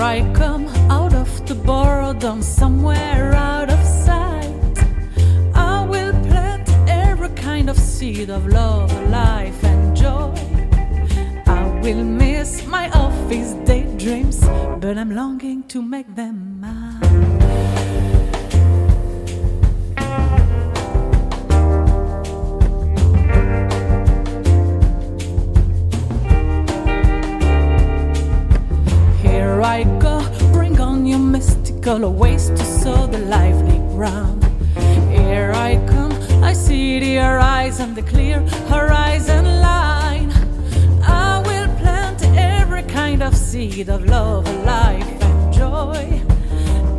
I come out of the boredom, somewhere out of sight. I will plant every kind of seed of love, life, and joy. I will miss my office daydreams, but I'm longing to make them mine. Mystical ways to sow the lively ground. Here I come, I see the horizon, the clear horizon line. I will plant every kind of seed of love, life, and joy.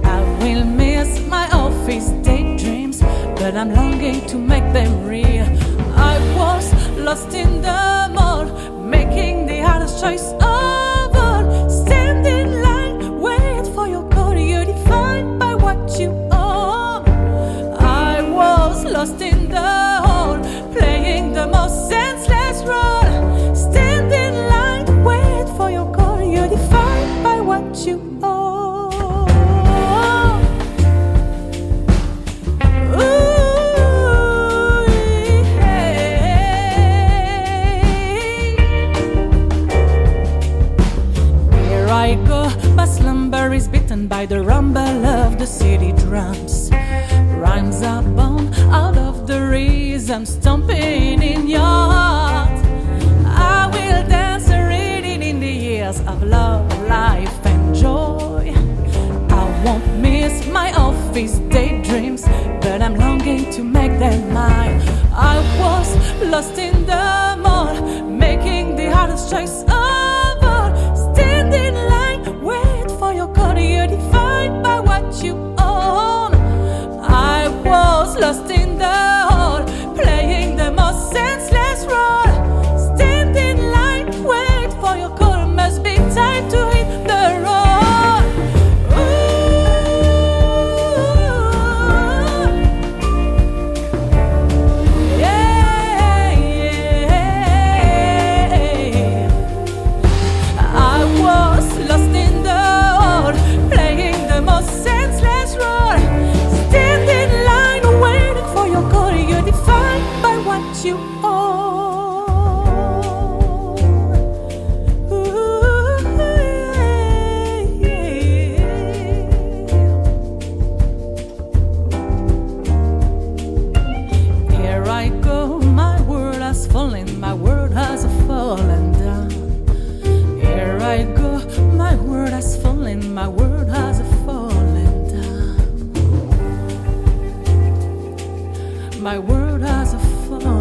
I will miss my office daydreams, but I'm longing to make them real. I was lost in the mall, making the hardest choice of lost in the hole, playing the most senseless role. Stand in line, wait for your call. You're defined by what you own. Ooh, yeah. Here I go, my slumber is beaten by the rumble of the city drums. Rhymes are born rhythm, stomping in your heart. I will dance reading in the years of love, life, and joy. I won't miss my office daydreams, but I'm longing to make them mine. I was lost in the mall, making the hardest choice my world has fallen, my